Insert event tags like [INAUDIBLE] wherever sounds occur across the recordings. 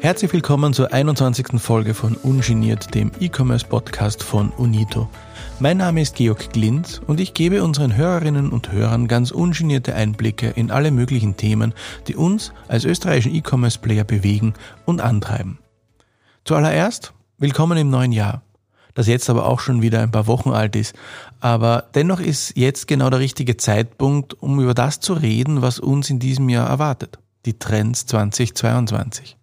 Herzlich willkommen zur 21. Folge von Ungeniert, dem E-Commerce-Podcast von Unito. Mein Name ist Georg Glintz und ich gebe unseren Hörerinnen und Hörern ganz ungenierte Einblicke in alle möglichen Themen, die uns als österreichischen E-Commerce-Player bewegen und antreiben. Zuallererst, willkommen im neuen Jahr, das jetzt aber auch schon wieder ein paar Wochen alt ist. Aber dennoch ist jetzt genau der richtige Zeitpunkt, um über das zu reden, was uns in diesem Jahr erwartet. Die Trends 2022.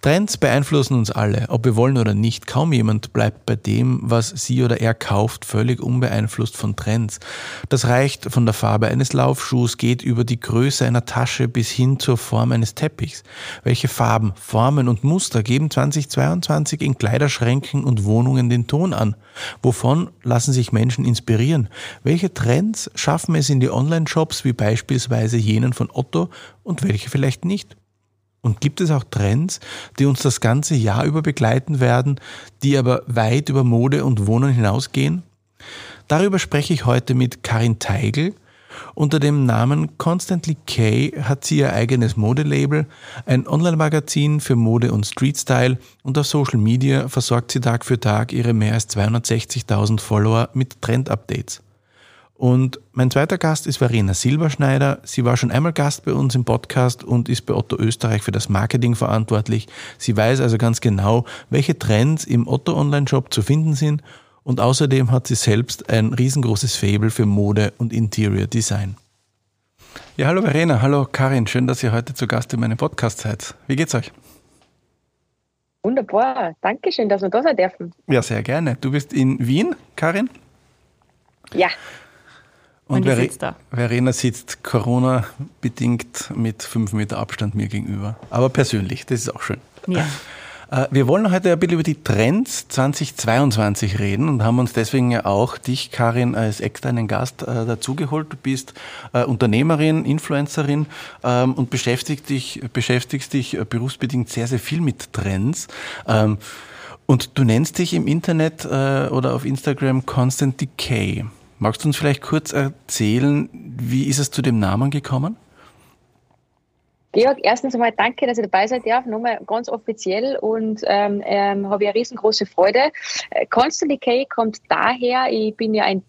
Trends beeinflussen uns alle, ob wir wollen oder nicht. Kaum jemand bleibt bei dem, was sie oder er kauft, völlig unbeeinflusst von Trends. Das reicht von der Farbe eines Laufschuhs, geht über die Größe einer Tasche bis hin zur Form eines Teppichs. Welche Farben, Formen und Muster geben 2022 in Kleiderschränken und Wohnungen den Ton an? Wovon lassen sich Menschen inspirieren? Welche Trends schaffen es in die Online-Shops wie beispielsweise jenen von Otto und welche vielleicht nicht? Und gibt es auch Trends, die uns das ganze Jahr über begleiten werden, die aber weit über Mode und Wohnen hinausgehen? Darüber spreche ich heute mit Karin Teigl. Unter dem Namen Constantly K hat sie ihr eigenes Modelabel, ein Online-Magazin für Mode und Streetstyle und auf Social Media versorgt sie Tag für Tag ihre mehr als 260.000 Follower mit Trend-Updates. Und mein zweiter Gast ist Verena Silberschneider. Sie war schon einmal Gast bei uns im Podcast und ist bei Otto Österreich für das Marketing verantwortlich. Sie weiß also ganz genau, welche Trends im Otto Online-Shop zu finden sind. Und außerdem hat sie selbst ein riesengroßes Fable für Mode und Interior Design. Ja, hallo Verena, hallo Karin, schön, dass ihr heute zu Gast in meinem Podcast seid. Wie geht's euch? Wunderbar, danke schön, dass wir da sein dürfen. Ja, sehr gerne. Du bist in Wien, Karin? Ja, und, und sitzt da. Verena sitzt Corona-bedingt mit fünf Meter Abstand mir gegenüber. Aber persönlich, das ist auch schön. Ja. Äh, wir wollen heute ein bisschen über die Trends 2022 reden und haben uns deswegen ja auch dich, Karin, als externen Gast äh, dazugeholt. Du bist äh, Unternehmerin, Influencerin ähm, und beschäftigst dich, beschäftigst dich berufsbedingt sehr, sehr viel mit Trends. Ähm, und du nennst dich im Internet oder auf Instagram Constant Decay. Magst du uns vielleicht kurz erzählen, wie ist es zu dem Namen gekommen? Georg, erstens einmal danke, dass ich dabei sein darf, nochmal ganz offiziell und ähm, ähm, habe ja riesengroße Freude. Äh, Constant Decay kommt daher, ich bin ja ein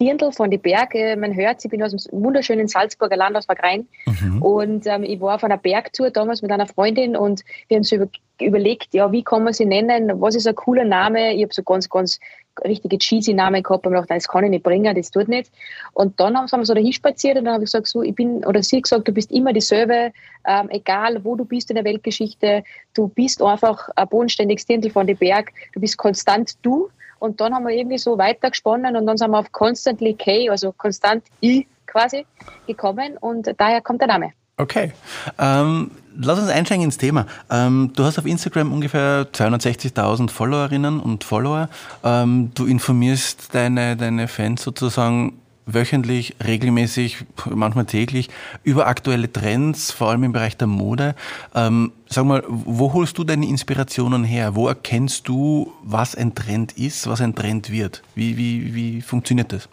Dirndl von den Bergen, man hört, ich bin aus dem wunderschönen Salzburger Land aus Wagrein mhm. und ähm, ich war auf einer Bergtour damals mit einer Freundin und wir haben so über, überlegt, ja, wie kann man sie nennen, was ist ein cooler Name, ich habe so ganz, ganz richtige cheesy Namen gehabt und gedacht, das kann ich nicht bringen, das tut nicht. Und dann haben wir so dahin spaziert und dann habe ich gesagt, so, ich bin, oder sie gesagt, du bist immer dieselbe, ähm, egal wo du bist in der Weltgeschichte, du bist einfach ein bodenständiges Dirndl von den Berg, du bist konstant du. Und dann haben wir irgendwie so weitergesponnen und dann sind wir auf Constantly K, also konstant I quasi, gekommen und daher kommt der Name. Okay. Ähm, lass uns einsteigen ins Thema. Ähm, du hast auf Instagram ungefähr 260.000 Followerinnen und Follower. Ähm, du informierst deine, deine Fans sozusagen wöchentlich, regelmäßig, manchmal täglich über aktuelle Trends, vor allem im Bereich der Mode. Ähm, sag mal, wo holst du deine Inspirationen her? Wo erkennst du, was ein Trend ist, was ein Trend wird? Wie, wie, wie funktioniert das?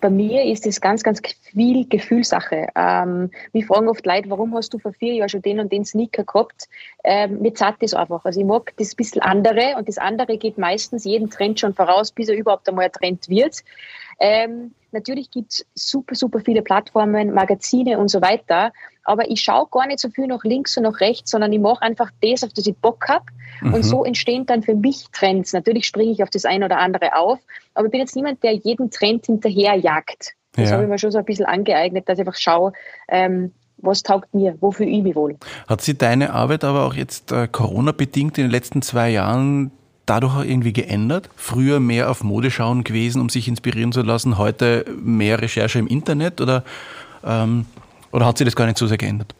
bei mir ist es ganz, ganz viel Gefühlssache. Ähm, mich fragen oft Leute, warum hast du vor vier Jahren schon den und den Sneaker gehabt? Ähm, mir zahlt das einfach. Also ich mag das bisschen andere und das andere geht meistens jeden Trend schon voraus, bis er überhaupt einmal ein Trend wird. Ähm, natürlich gibt es super, super viele Plattformen, Magazine und so weiter, aber ich schaue gar nicht so viel nach links und nach rechts, sondern ich mache einfach das, auf das ich Bock habe. Mhm. Und so entstehen dann für mich Trends. Natürlich springe ich auf das eine oder andere auf, aber ich bin jetzt niemand, der jeden Trend hinterherjagt. Das ja. habe ich mir schon so ein bisschen angeeignet, dass ich einfach schaue, ähm, was taugt mir, wofür ich mich wohl. Hat sich deine Arbeit aber auch jetzt äh, Corona-bedingt in den letzten zwei Jahren dadurch auch irgendwie geändert? Früher mehr auf Mode schauen gewesen, um sich inspirieren zu lassen, heute mehr Recherche im Internet oder, ähm, oder hat sich das gar nicht so sehr geändert?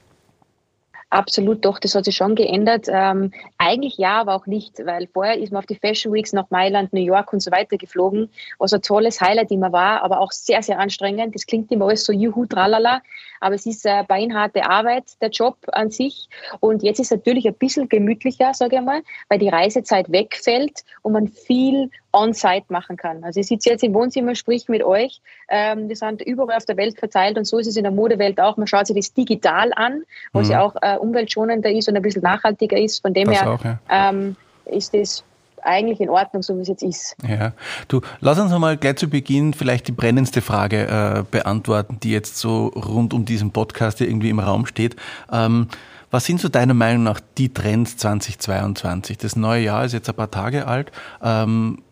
Absolut, doch, das hat sich schon geändert. Ähm, eigentlich ja, aber auch nicht, weil vorher ist man auf die Fashion Weeks nach Mailand, New York und so weiter geflogen, was ein tolles Highlight immer war, aber auch sehr, sehr anstrengend. Das klingt immer alles so juhu, tralala, aber es ist äh, beinharte Arbeit, der Job an sich. Und jetzt ist natürlich ein bisschen gemütlicher, sage ich mal, weil die Reisezeit wegfällt und man viel on-site machen kann. Also ich sitze jetzt im Wohnzimmer, sprich mit euch. Ähm, wir sind überall auf der Welt verteilt und so ist es in der Modewelt auch. Man schaut sich das digital an, was mhm. ja auch äh, umweltschonender ist und ein bisschen nachhaltiger ist. Von dem das her auch, ja. ähm, ist das eigentlich in Ordnung, so wie es jetzt ist. Ja, du, lass uns einmal gleich zu Beginn vielleicht die brennendste Frage äh, beantworten, die jetzt so rund um diesen Podcast irgendwie im Raum steht. Ähm, was sind so deiner Meinung nach die Trends 2022? Das neue Jahr ist jetzt ein paar Tage alt. Ähm,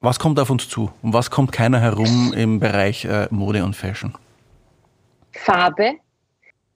was kommt auf uns zu? Und was kommt keiner herum im Bereich äh, Mode und Fashion? Farbe,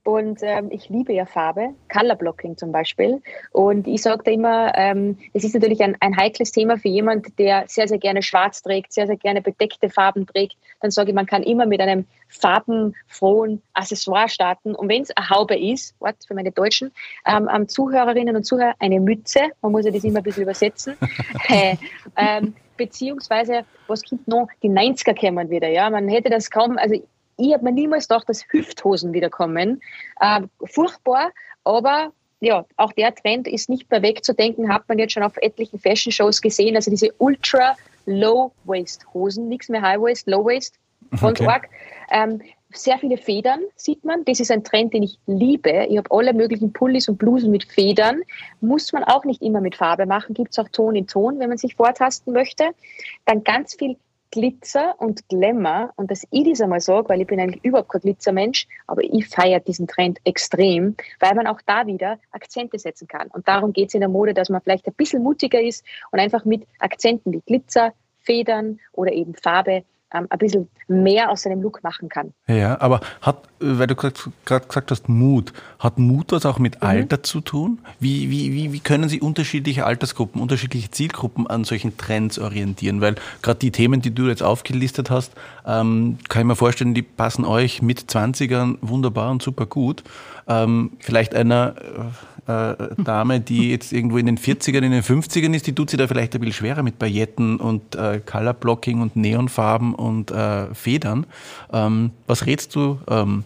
und ähm, ich liebe ja Farbe, Color Blocking zum Beispiel. Und ich sage da immer, ähm, es ist natürlich ein, ein heikles Thema für jemand, der sehr, sehr gerne schwarz trägt, sehr, sehr gerne bedeckte Farben trägt. Dann sage ich, man kann immer mit einem farbenfrohen Accessoire starten. Und wenn es eine Haube ist, Wort für meine Deutschen, ähm, ähm, Zuhörerinnen und Zuhörer, eine Mütze, man muss ja das immer ein bisschen übersetzen. [LAUGHS] äh, ähm, beziehungsweise, was gibt noch? Die 90er kämen wieder, ja. Man hätte das kaum, also ich habe mir niemals gedacht, dass Hüfthosen wiederkommen. Äh, furchtbar, aber ja, auch der Trend ist nicht mehr wegzudenken, hat man jetzt schon auf etlichen Fashion-Shows gesehen. Also diese ultra Low-Waist-Hosen, nichts mehr High-Waist, Low-Waist, von okay. Ähm, sehr viele Federn sieht man. Das ist ein Trend, den ich liebe. Ich habe alle möglichen Pullis und Blusen mit Federn. Muss man auch nicht immer mit Farbe machen. Gibt es auch Ton in Ton, wenn man sich vortasten möchte. Dann ganz viel Glitzer und Glamour und dass ich das einmal sage, weil ich bin eigentlich überhaupt kein Glitzermensch, aber ich feiere diesen Trend extrem, weil man auch da wieder Akzente setzen kann. Und darum geht es in der Mode, dass man vielleicht ein bisschen mutiger ist und einfach mit Akzenten wie Glitzer, Federn oder eben Farbe ähm, ein bisschen mehr aus seinem Look machen kann. Ja, aber hat, weil du gerade gesagt hast, Mut, hat Mut was auch mit mhm. Alter zu tun? Wie, wie, wie, wie können Sie unterschiedliche Altersgruppen, unterschiedliche Zielgruppen an solchen Trends orientieren? Weil gerade die Themen, die du jetzt aufgelistet hast, ähm, kann ich mir vorstellen, die passen euch mit 20ern wunderbar und super gut. Ähm, vielleicht einer äh, Dame, die jetzt irgendwo in den 40ern, in den 50ern ist, die tut sich da vielleicht ein bisschen schwerer mit Pailletten und äh, Colorblocking und Neonfarben und äh, Federn. Ähm, was rätst du ähm,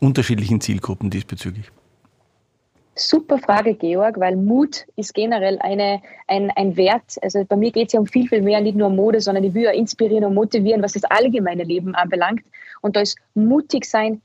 unterschiedlichen Zielgruppen diesbezüglich? Super Frage, Georg, weil Mut ist generell eine, ein, ein Wert. Also bei mir geht es ja um viel, viel mehr, nicht nur um Mode, sondern ich will ja inspirieren und motivieren, was das allgemeine Leben anbelangt. Und da ist mutig sein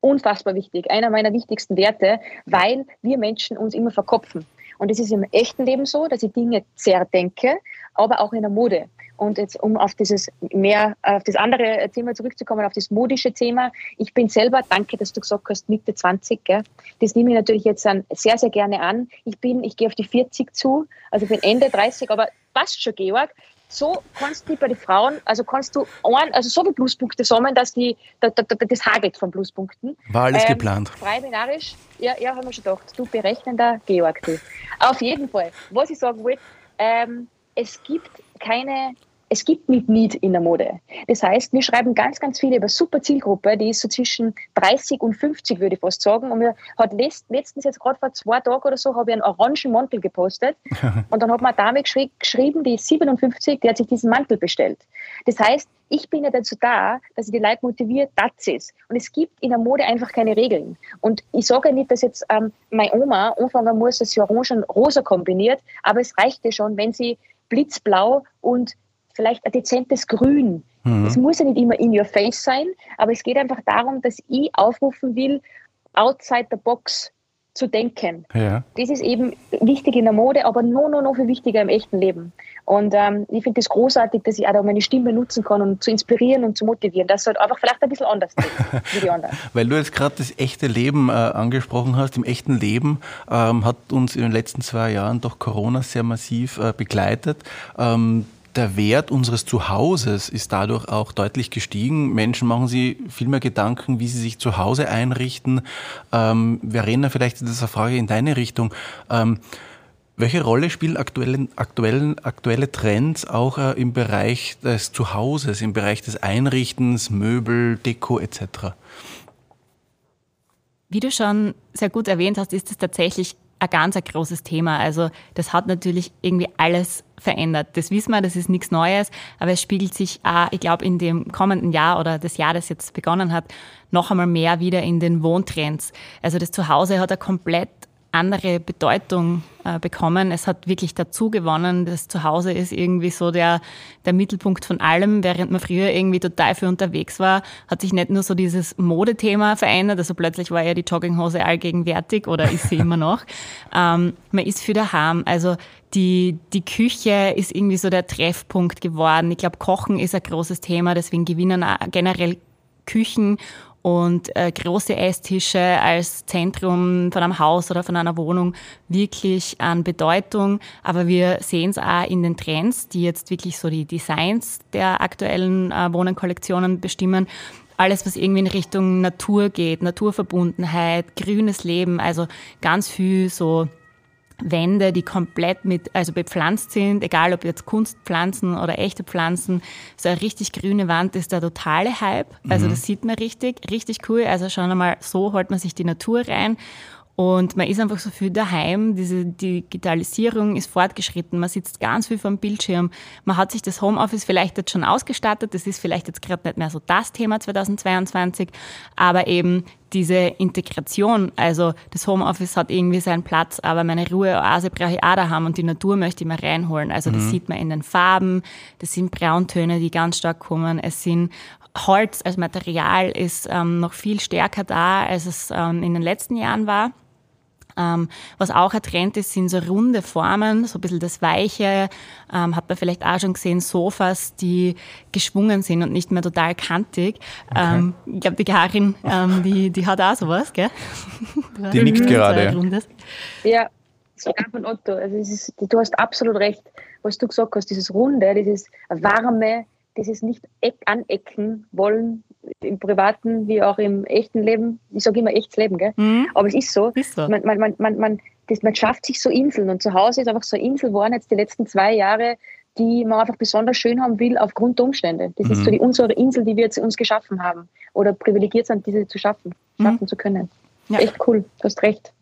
unfassbar wichtig, einer meiner wichtigsten Werte, weil wir Menschen uns immer verkopfen. Und es ist im echten Leben so, dass ich Dinge zerdenke, aber auch in der Mode. Und jetzt, um auf dieses mehr, auf das andere Thema zurückzukommen, auf das modische Thema. Ich bin selber, danke, dass du gesagt hast, Mitte 20, gell? Das nehme ich natürlich jetzt sehr, sehr gerne an. Ich bin, ich gehe auf die 40 zu, also bin Ende 30, aber passt schon, Georg so kannst du bei den Frauen, also kannst du ein, also so viele Pluspunkte sammeln, dass die, da, da, das hagelt von Pluspunkten. War alles ähm, geplant. Frei binarisch, ja, ja, haben wir schon gedacht. Du berechnender Georg, du. Auf jeden Fall. Was ich sagen will, ähm, es gibt keine es gibt nicht Need in der Mode. Das heißt, wir schreiben ganz, ganz viele über super Zielgruppe, die ist so zwischen 30 und 50, würde ich fast sagen. Und mir hat letztens jetzt gerade vor zwei Tagen oder so, habe ich einen orangen Mantel gepostet. [LAUGHS] und dann hat mir eine Dame geschri geschrieben, die ist 57, die hat sich diesen Mantel bestellt. Das heißt, ich bin ja dazu da, dass ich die Leute motiviert, das ist. Und es gibt in der Mode einfach keine Regeln. Und ich sage nicht, dass jetzt ähm, meine Oma anfangen muss, dass sie Orange und Rosa kombiniert, aber es reicht ja schon, wenn sie blitzblau und vielleicht ein dezentes Grün. Mhm. Es muss ja nicht immer in your face sein, aber es geht einfach darum, dass ich aufrufen will, outside the box zu denken. Ja. Das ist eben wichtig in der Mode, aber noch, noch, noch viel wichtiger im echten Leben. Und ähm, ich finde es das großartig, dass ich auch meine Stimme nutzen kann, um zu inspirieren und zu motivieren. Das sollte einfach vielleicht ein bisschen anders sein [LAUGHS] wie die anderen. Weil du jetzt gerade das echte Leben äh, angesprochen hast. Im echten Leben ähm, hat uns in den letzten zwei Jahren doch Corona sehr massiv äh, begleitet. Ähm, der Wert unseres Zuhauses ist dadurch auch deutlich gestiegen. Menschen machen sich viel mehr Gedanken, wie sie sich zu Hause einrichten. Ähm, Verena, vielleicht ist das eine Frage in deine Richtung. Ähm, welche Rolle spielen aktuelle, aktuellen, aktuelle Trends auch äh, im Bereich des Zuhauses, im Bereich des Einrichtens, Möbel, Deko etc.? Wie du schon sehr gut erwähnt hast, ist es tatsächlich ein ganz ein großes Thema. Also das hat natürlich irgendwie alles verändert. Das wissen wir, das ist nichts Neues, aber es spiegelt sich auch, ich glaube, in dem kommenden Jahr oder das Jahr, das jetzt begonnen hat, noch einmal mehr wieder in den Wohntrends. Also das Zuhause hat eine komplett andere Bedeutung äh, bekommen. Es hat wirklich dazu gewonnen. Das Zuhause ist irgendwie so der, der Mittelpunkt von allem. Während man früher irgendwie total viel unterwegs war, hat sich nicht nur so dieses Modethema verändert. Also plötzlich war ja die Jogginghose allgegenwärtig oder ist sie immer noch. [LAUGHS] Ähm, man ist für daheim. Also die, die Küche ist irgendwie so der Treffpunkt geworden. Ich glaube, Kochen ist ein großes Thema. Deswegen gewinnen generell Küchen und äh, große Esstische als Zentrum von einem Haus oder von einer Wohnung wirklich an Bedeutung. Aber wir sehen es auch in den Trends, die jetzt wirklich so die Designs der aktuellen äh, Wohnenkollektionen bestimmen. Alles, was irgendwie in Richtung Natur geht, Naturverbundenheit, grünes Leben, also ganz viel so Wände, die komplett mit, also bepflanzt sind, egal ob jetzt Kunstpflanzen oder echte Pflanzen. So eine richtig grüne Wand ist der totale Hype. Also mhm. das sieht man richtig, richtig cool. Also schon einmal so holt man sich die Natur rein. Und man ist einfach so viel daheim. Diese Digitalisierung ist fortgeschritten. Man sitzt ganz viel vor dem Bildschirm. Man hat sich das Homeoffice vielleicht jetzt schon ausgestattet. Das ist vielleicht jetzt gerade nicht mehr so das Thema 2022. Aber eben diese Integration, also das Homeoffice hat irgendwie seinen Platz, aber meine Ruheoase brauche ich auch da haben und die Natur möchte ich mir reinholen. Also das mhm. sieht man in den Farben. Das sind Brauntöne, die ganz stark kommen. Es sind Holz als Material ist ähm, noch viel stärker da, als es ähm, in den letzten Jahren war. Ähm, was auch ein Trend ist, sind so runde Formen, so ein bisschen das Weiche. Ähm, hat man vielleicht auch schon gesehen, Sofas, die geschwungen sind und nicht mehr total kantig. Okay. Ähm, ich glaube, die Karin, ähm, die, die hat auch sowas, gell? Die nickt gerade. Ja, sogar von Otto. Also ist, du hast absolut recht, was du gesagt hast, dieses Runde, dieses warme, dieses nicht anecken wollen, im privaten wie auch im echten Leben. Ich sage immer echtes Leben, gell? Mhm. aber es ist so. Ist so. Man, man, man, man, man, das, man schafft sich so Inseln und zu Hause ist einfach so eine Insel geworden jetzt die letzten zwei Jahre, die man einfach besonders schön haben will aufgrund der Umstände. Das mhm. ist so die, unsere Insel, die wir jetzt uns geschaffen haben oder privilegiert sind, diese zu schaffen, mhm. schaffen mhm. zu können. Ja. Echt cool, du hast recht.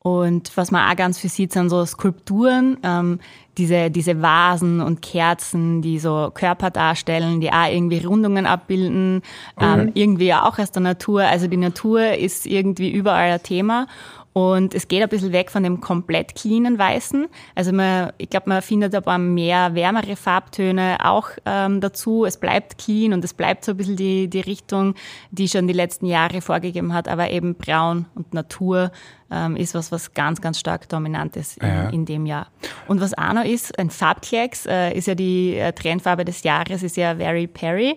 Und was man auch ganz viel sieht, sind so Skulpturen, ähm, diese, diese Vasen und Kerzen, die so Körper darstellen, die auch irgendwie Rundungen abbilden, ähm, mhm. irgendwie auch aus der Natur. Also die Natur ist irgendwie überall ein Thema. Und es geht ein bisschen weg von dem komplett cleanen Weißen. Also man, ich glaube, man findet aber mehr wärmere Farbtöne auch ähm, dazu. Es bleibt clean und es bleibt so ein bisschen die, die Richtung, die schon die letzten Jahre vorgegeben hat, aber eben braun und Natur ähm, ist was, was ganz, ganz stark dominant ist in, ja. in dem Jahr. Und was auch noch ist, ein Farbklecks äh, ist ja die äh, Trendfarbe des Jahres, ist ja Very Perry.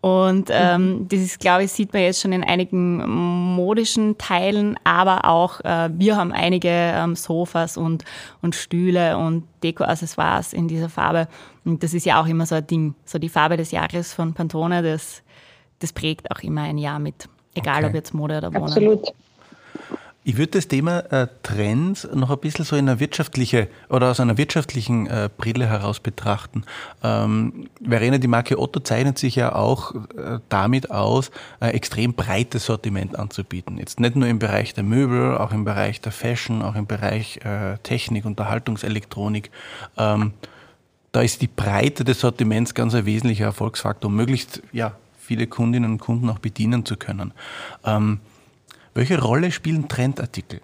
Und ähm, mhm. das ist, glaube ich, sieht man jetzt schon in einigen modischen Teilen, aber auch äh, wir haben einige ähm, Sofas und, und Stühle und Deko-Accessoires in dieser Farbe. Und das ist ja auch immer so ein Ding. So die Farbe des Jahres von Pantone, das, das prägt auch immer ein Jahr mit. Egal okay. ob jetzt Mode oder Wohnen. Absolut. Ich würde das Thema äh, Trends noch ein bisschen so in einer wirtschaftliche oder aus einer wirtschaftlichen äh, Brille heraus betrachten. Ähm, Verena, die Marke Otto zeichnet sich ja auch äh, damit aus, ein extrem breites Sortiment anzubieten. Jetzt nicht nur im Bereich der Möbel, auch im Bereich der Fashion, auch im Bereich äh, Technik, Unterhaltungselektronik. Ähm, da ist die Breite des Sortiments ganz ein wesentlicher Erfolgsfaktor, um möglichst ja, viele Kundinnen und Kunden auch bedienen zu können. Ähm, welche Rolle spielen Trendartikel?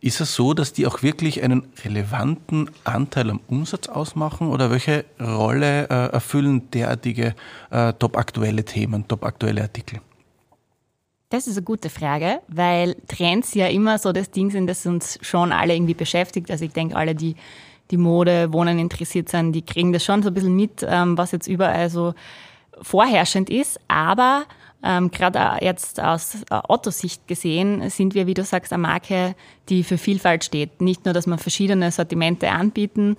Ist es so, dass die auch wirklich einen relevanten Anteil am Umsatz ausmachen oder welche Rolle äh, erfüllen derartige äh, topaktuelle Themen, topaktuelle Artikel? Das ist eine gute Frage, weil Trends ja immer so das Ding sind, das uns schon alle irgendwie beschäftigt. Also ich denke, alle, die die Mode, Wohnen interessiert sind, die kriegen das schon so ein bisschen mit, ähm, was jetzt überall so vorherrschend ist. Aber ähm, Gerade jetzt aus äh, Otto-Sicht gesehen sind wir, wie du sagst, eine Marke, die für Vielfalt steht. Nicht nur, dass wir verschiedene Sortimente anbieten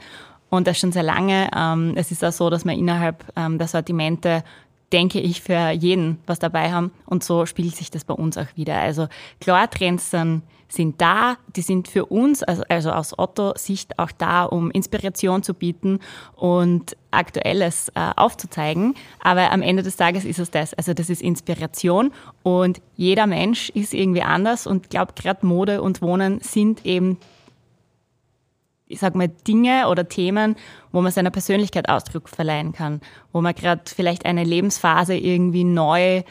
und das schon sehr lange. Ähm, es ist auch so, dass wir innerhalb ähm, der Sortimente denke ich, für jeden was dabei haben. Und so spielt sich das bei uns auch wieder. Also klar, Trends sind sind da, die sind für uns, also, aus Otto-Sicht auch da, um Inspiration zu bieten und Aktuelles äh, aufzuzeigen. Aber am Ende des Tages ist es das. Also das ist Inspiration und jeder Mensch ist irgendwie anders und glaube, gerade Mode und Wohnen sind eben ich sag mal, Dinge oder Themen, wo man seiner Persönlichkeit Ausdruck verleihen kann, wo man gerade vielleicht eine Lebensphase irgendwie neu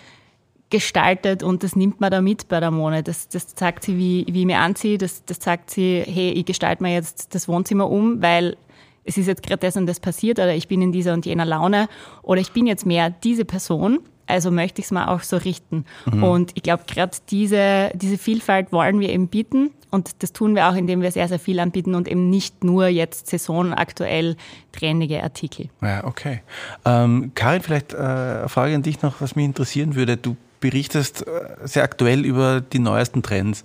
gestaltet und das nimmt man da mit bei der Mone. Das, das zeigt sie, wie, wie ich mich anziehe, das, das zeigt sie, hey, ich gestalte mir jetzt das Wohnzimmer um, weil es ist jetzt gerade das und das passiert oder ich bin in dieser und jener Laune oder ich bin jetzt mehr diese Person, also möchte ich es mal auch so richten. Mhm. Und ich glaube, gerade diese, diese Vielfalt wollen wir eben bieten und das tun wir auch, indem wir sehr, sehr viel anbieten und eben nicht nur jetzt saisonaktuell trendige Artikel. Ja, okay. Ähm, Karin, vielleicht äh, eine Frage an dich noch, was mich interessieren würde. Du berichtest äh, sehr aktuell über die neuesten Trends.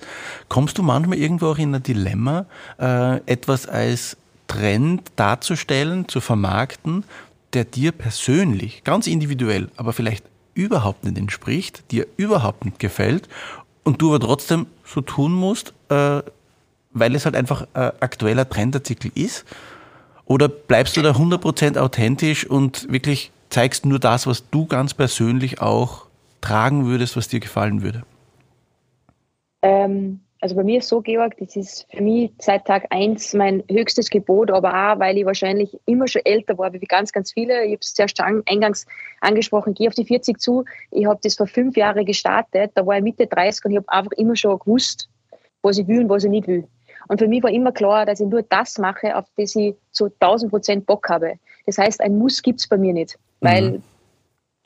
Kommst du manchmal irgendwo auch in ein Dilemma, äh, etwas als Trend darzustellen, zu vermarkten, der dir persönlich, ganz individuell, aber vielleicht überhaupt nicht entspricht, dir überhaupt nicht gefällt und du aber trotzdem so tun musst, äh, weil es halt einfach ein aktueller Trendartikel ist? Oder bleibst du da 100% authentisch und wirklich zeigst nur das, was du ganz persönlich auch tragen würdest, was dir gefallen würde? Ähm, also bei mir ist so, Georg, das ist für mich seit Tag eins mein höchstes Gebot, aber auch, weil ich wahrscheinlich immer schon älter war, wie ganz, ganz viele. Ich habe es zuerst eingangs angesprochen, gehe auf die 40 zu. Ich habe das vor fünf Jahren gestartet, da war ich Mitte 30 und ich habe einfach immer schon gewusst, was ich will und was ich nicht will. Und für mich war immer klar, dass ich nur das mache, auf das ich zu 1000 Prozent Bock habe. Das heißt, ein Muss gibt es bei mir nicht, weil mhm.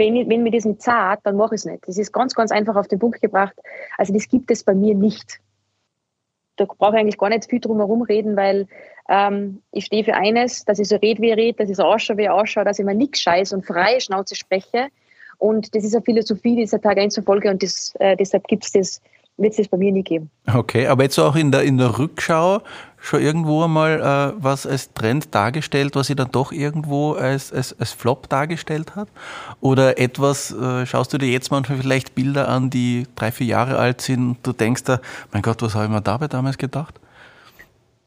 Wenn, ich, wenn mir das nicht zahlt, dann mache ich es nicht. Das ist ganz, ganz einfach auf den Punkt gebracht. Also das gibt es bei mir nicht da brauche ich eigentlich gar nicht viel drum herum reden, weil ähm, ich stehe für eines, dass ich so rede, wie ich rede, dass ich so ausschaue, wie ich ausschaue, dass ich mir nichts scheiß und freie Schnauze spreche. Und das ist eine Philosophie dieser Tag 1 Folge und das, äh, deshalb gibt es das wird es das bei mir nie geben. Okay, aber jetzt auch in der, in der Rückschau schon irgendwo einmal äh, was als Trend dargestellt, was sie dann doch irgendwo als, als, als Flop dargestellt hat? Oder etwas, äh, schaust du dir jetzt manchmal vielleicht Bilder an, die drei, vier Jahre alt sind und du denkst da, mein Gott, was habe ich mir dabei damals gedacht?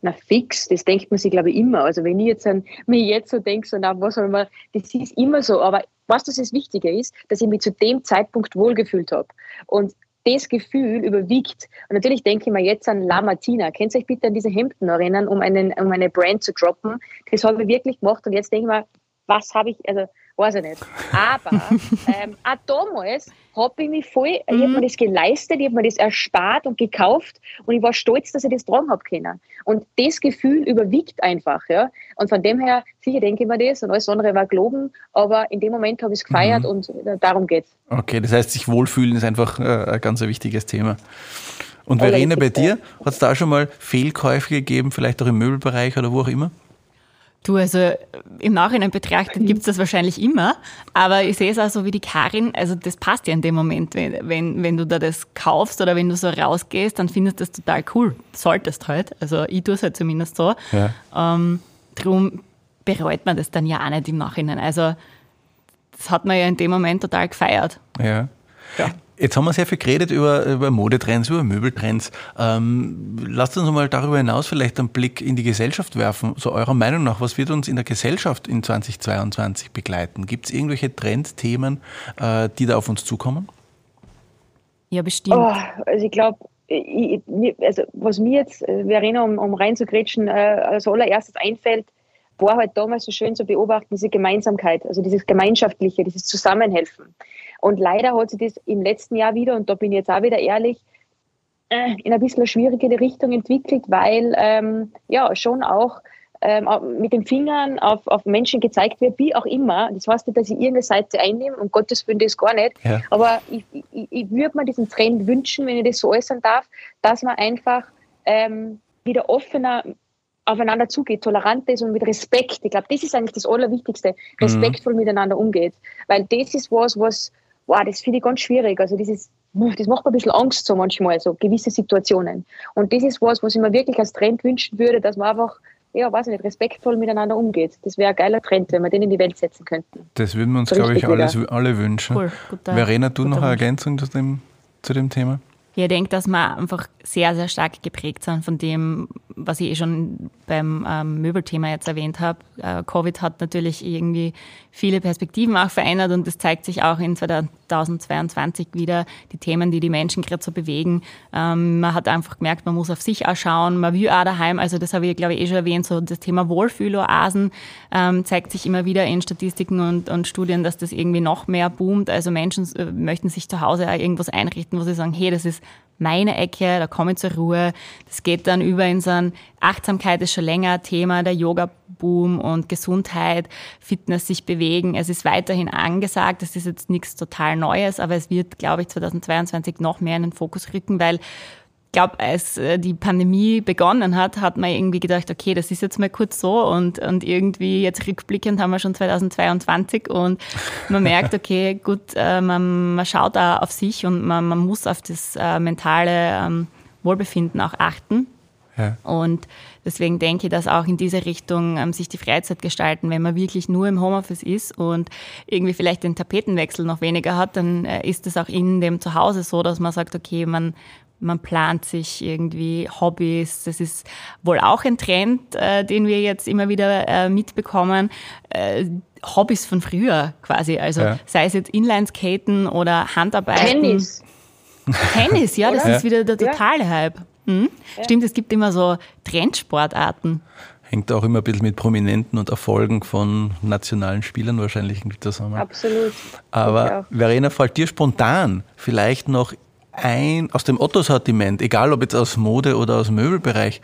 Na fix, das denkt man sich, glaube ich, immer. Also wenn ich jetzt an, mir jetzt so denke, so, na, was soll man, das ist immer so. Aber was das, Wichtige ist, dass ich mich zu dem Zeitpunkt wohlgefühlt habe. Und das Gefühl überwiegt. Und natürlich denke ich mir jetzt an La Martina. Könnt ihr euch bitte an diese Hemden erinnern, um, einen, um eine Brand zu droppen? Das habe ich wirklich gemacht und jetzt denke ich mir, was habe ich, also weiß ich nicht. Aber [LAUGHS] ähm, auch damals habe ich mich voll, mhm. ich habe mir das geleistet, ich habe mir das erspart und gekauft und ich war stolz, dass ich das tragen habe können. Und das Gefühl überwiegt einfach, ja. Und von dem her, sicher denke ich mir das und alles andere war gelogen, aber in dem Moment habe ich es gefeiert mhm. und äh, darum geht es. Okay, das heißt, sich wohlfühlen ist einfach äh, ein ganz wichtiges Thema. Und Verena, bei dir, hat es da schon mal Fehlkäufe gegeben, vielleicht auch im Möbelbereich oder wo auch immer? Du, also im Nachhinein betrachtet mhm. gibt es das wahrscheinlich immer, aber ich sehe es auch so wie die Karin, also das passt ja in dem Moment, wenn, wenn, wenn du da das kaufst oder wenn du so rausgehst, dann findest du das total cool. Solltest halt, also ich tue es halt zumindest so. Ja. Ähm, drum bereut man das dann ja auch nicht im Nachhinein. Also das hat man ja in dem Moment total gefeiert. Ja. ja. Jetzt haben wir sehr viel geredet über, über Modetrends, über Möbeltrends. Ähm, lasst uns mal darüber hinaus vielleicht einen Blick in die Gesellschaft werfen. So eurer Meinung nach, was wird uns in der Gesellschaft in 2022 begleiten? Gibt es irgendwelche Trendthemen, äh, die da auf uns zukommen? Ja, bestimmt. Oh, also ich glaube, also was mir jetzt, äh, Verena, um, um reinzugrätschen, äh, als allererstes einfällt, war halt damals so schön zu beobachten, diese Gemeinsamkeit, also dieses Gemeinschaftliche, dieses Zusammenhelfen. Und leider hat sich das im letzten Jahr wieder, und da bin ich jetzt auch wieder ehrlich, äh, in ein bisschen schwierige Richtung entwickelt, weil ähm, ja schon auch ähm, mit den Fingern auf, auf Menschen gezeigt wird, wie auch immer. Das heißt nicht, dass ich irgendeine Seite einnehme, um Gottes Willen das gar nicht. Ja. Aber ich, ich, ich würde mir diesen Trend wünschen, wenn ich das so äußern darf, dass man einfach ähm, wieder offener aufeinander zugeht, tolerant ist und mit Respekt. Ich glaube, das ist eigentlich das Allerwichtigste, respektvoll mhm. miteinander umgeht. Weil das ist was, was wow, das finde ich ganz schwierig. Also das ist, das macht mir ein bisschen Angst so manchmal, so gewisse Situationen. Und das ist was, was ich mir wirklich als Trend wünschen würde, dass man einfach ja, weiß nicht, respektvoll miteinander umgeht. Das wäre ein geiler Trend, wenn wir den in die Welt setzen könnten. Das würden wir uns, glaube ich, alles, alle wünschen. Cool, guter, Verena, du noch eine Ergänzung zu dem, zu dem Thema? Ich denke, dass wir einfach sehr, sehr stark geprägt sind von dem, was ich eh schon beim ähm, Möbelthema jetzt erwähnt habe. Äh, Covid hat natürlich irgendwie viele Perspektiven auch verändert und das zeigt sich auch in 2022 wieder, die Themen, die die Menschen gerade so bewegen. Ähm, man hat einfach gemerkt, man muss auf sich auch schauen, man will auch daheim, also das habe ich glaube ich eh schon erwähnt, so das Thema Wohlfühloasen ähm, zeigt sich immer wieder in Statistiken und, und Studien, dass das irgendwie noch mehr boomt. Also Menschen äh, möchten sich zu Hause auch irgendwas einrichten, wo sie sagen, hey, das ist meine Ecke, da komme ich zur Ruhe. Das geht dann über in so ein Achtsamkeit ist schon länger Thema, der Yoga-Boom und Gesundheit, Fitness, sich bewegen. Es ist weiterhin angesagt. Das ist jetzt nichts total Neues, aber es wird, glaube ich, 2022 noch mehr in den Fokus rücken, weil glaube, als äh, die Pandemie begonnen hat, hat man irgendwie gedacht, okay, das ist jetzt mal kurz so und, und irgendwie jetzt rückblickend haben wir schon 2022 und man merkt, [LAUGHS] okay, gut, äh, man, man schaut da auf sich und man, man muss auf das äh, mentale ähm, Wohlbefinden auch achten. Ja. Und deswegen denke ich, dass auch in diese Richtung ähm, sich die Freizeit gestalten, wenn man wirklich nur im Homeoffice ist und irgendwie vielleicht den Tapetenwechsel noch weniger hat, dann äh, ist es auch in dem Zuhause so, dass man sagt, okay, man, man plant sich irgendwie Hobbys. Das ist wohl auch ein Trend, äh, den wir jetzt immer wieder äh, mitbekommen. Äh, Hobbys von früher quasi. Also ja. sei es jetzt Inlineskaten oder Handarbeiten. Tennis. Tennis, ja, das ist wieder der totale Hype. Hm? Ja. Stimmt, es gibt immer so Trendsportarten. Hängt auch immer ein bisschen mit Prominenten und Erfolgen von nationalen Spielern wahrscheinlich zusammen. Absolut. Aber Verena, fällt dir spontan vielleicht noch ein, aus dem Otto-Sortiment, egal ob jetzt aus Mode oder aus Möbelbereich,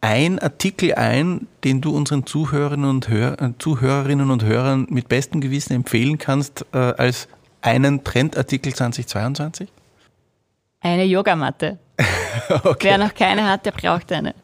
ein Artikel ein, den du unseren Zuhörerinnen und, Hör, äh, Zuhörerinnen und Hörern mit bestem Gewissen empfehlen kannst äh, als einen Trendartikel 2022? Eine Yogamatte. [LAUGHS] okay. Wer noch keine hat, der braucht eine.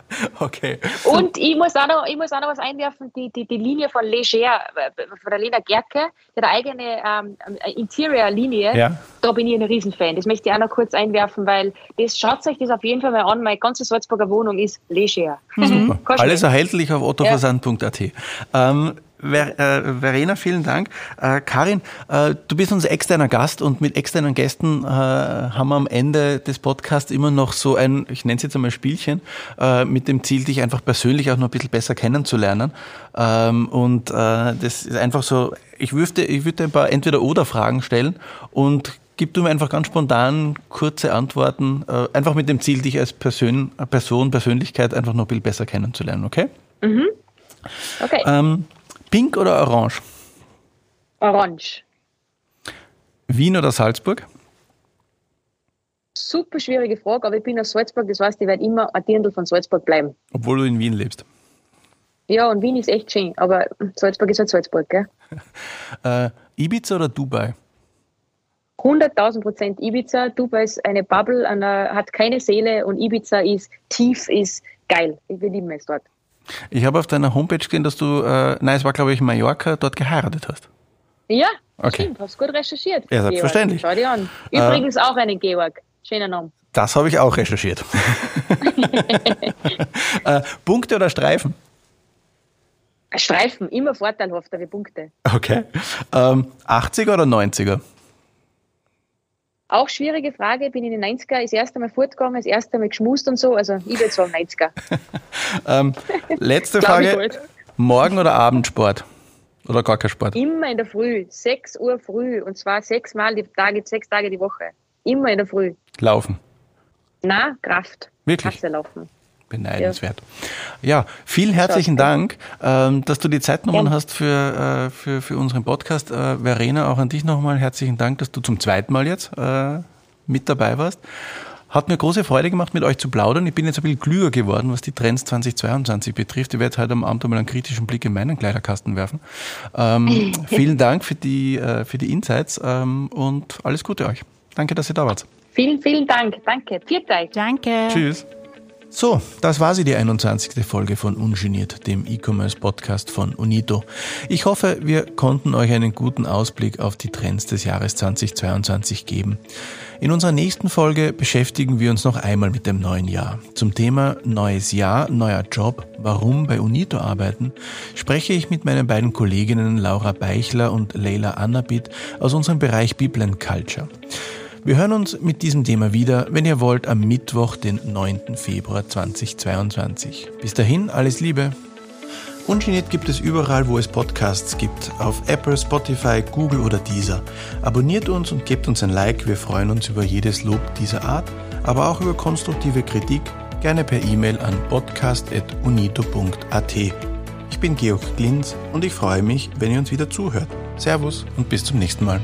Okay. Und ich muss auch noch, ich muss auch noch was einwerfen, die, die, die Linie von Leger, von der Lena Gerke, die hat eine eigene ähm, Interior-Linie, ja. da bin ich ein Riesenfan. Das möchte ich auch noch kurz einwerfen, weil das schaut euch das auf jeden Fall mal an. Meine ganze Salzburger Wohnung ist Leger. Mhm. Alles erhältlich auf ottoversand.at. Ja. Ähm, Ver, äh, Verena, vielen Dank. Äh, Karin, äh, du bist unser externer Gast und mit externen Gästen äh, haben wir am Ende des Podcasts immer noch so ein, ich nenne es jetzt einmal Spielchen, äh, mit dem Ziel, dich einfach persönlich auch noch ein bisschen besser kennenzulernen. Ähm, und äh, das ist einfach so, ich würde ich würd ein paar Entweder-Oder-Fragen stellen und gib du mir einfach ganz spontan kurze Antworten, einfach mit dem Ziel, dich als Person, Person Persönlichkeit einfach noch ein bisschen besser kennenzulernen, okay? Mhm. Okay. Ähm, Pink oder Orange? Orange. Wien oder Salzburg? Super schwierige Frage, aber ich bin aus Salzburg, das heißt, ich werde immer ein Dirndl von Salzburg bleiben. Obwohl du in Wien lebst. Ja, und Wien ist echt schön, aber Salzburg ist halt Salzburg, gell? [LAUGHS] äh, Ibiza oder Dubai? 100.000 Prozent Ibiza. Dubai ist eine Bubble, eine, hat keine Seele und Ibiza ist tief, ist geil. Ich will lieben es dort. Ich habe auf deiner Homepage gesehen, dass du, äh, nein, es war glaube ich Mallorca, dort geheiratet hast. Ja, okay. stimmt, hast gut recherchiert. Ja, selbstverständlich. Schau dir an. Übrigens äh, auch einen Georg. Schöner Name. Das habe ich auch recherchiert. [LAUGHS] äh, Punkte oder Streifen? Streifen, immer vorteilhafter wie Punkte. Okay. Ähm, 80er oder 90er? Auch schwierige Frage, bin in den 90er das erste Mal fortgegangen, das erste Mal geschmust und so, also ich würde sagen 90er. ähm, letzte [LAUGHS] Frage, Morgen- oder Abendsport? Oder gar kein Sport? Immer in der Früh, 6 Uhr früh und zwar sechsmal die Tage, sechs Tage die Woche. Immer in der Früh. Laufen? Na, Kraft. Wirklich? Kasse laufen beneidenswert. Ja, ja vielen herzlichen Dank, ähm, dass du die Zeit genommen hast für, äh, für, für unseren Podcast. Äh, Verena, auch an dich nochmal herzlichen Dank, dass du zum zweiten Mal jetzt äh, mit dabei warst. Hat mir große Freude gemacht, mit euch zu plaudern. Ich bin jetzt ein bisschen klüger geworden, was die Trends 2022 betrifft. Ich werde heute am Abend einmal einen kritischen Blick in meinen Kleiderkasten werfen. Ähm, [LAUGHS] vielen Dank für die, äh, für die Insights ähm, und alles Gute euch. Danke, dass ihr da wart. Vielen, vielen Dank. Danke. Viert euch. Danke. Tschüss. So, das war sie, die 21. Folge von Ungeniert, dem E-Commerce-Podcast von Unito. Ich hoffe, wir konnten euch einen guten Ausblick auf die Trends des Jahres 2022 geben. In unserer nächsten Folge beschäftigen wir uns noch einmal mit dem neuen Jahr. Zum Thema Neues Jahr, neuer Job, warum bei Unito arbeiten, spreche ich mit meinen beiden Kolleginnen Laura Beichler und Leila Annabit aus unserem Bereich People and Culture. Wir hören uns mit diesem Thema wieder, wenn ihr wollt, am Mittwoch, den 9. Februar 2022. Bis dahin, alles Liebe. Ungeniert gibt es überall, wo es Podcasts gibt. Auf Apple, Spotify, Google oder Deezer. Abonniert uns und gebt uns ein Like. Wir freuen uns über jedes Lob dieser Art, aber auch über konstruktive Kritik, gerne per E-Mail an podcast.unito.at. Ich bin Georg Glinz und ich freue mich, wenn ihr uns wieder zuhört. Servus und bis zum nächsten Mal.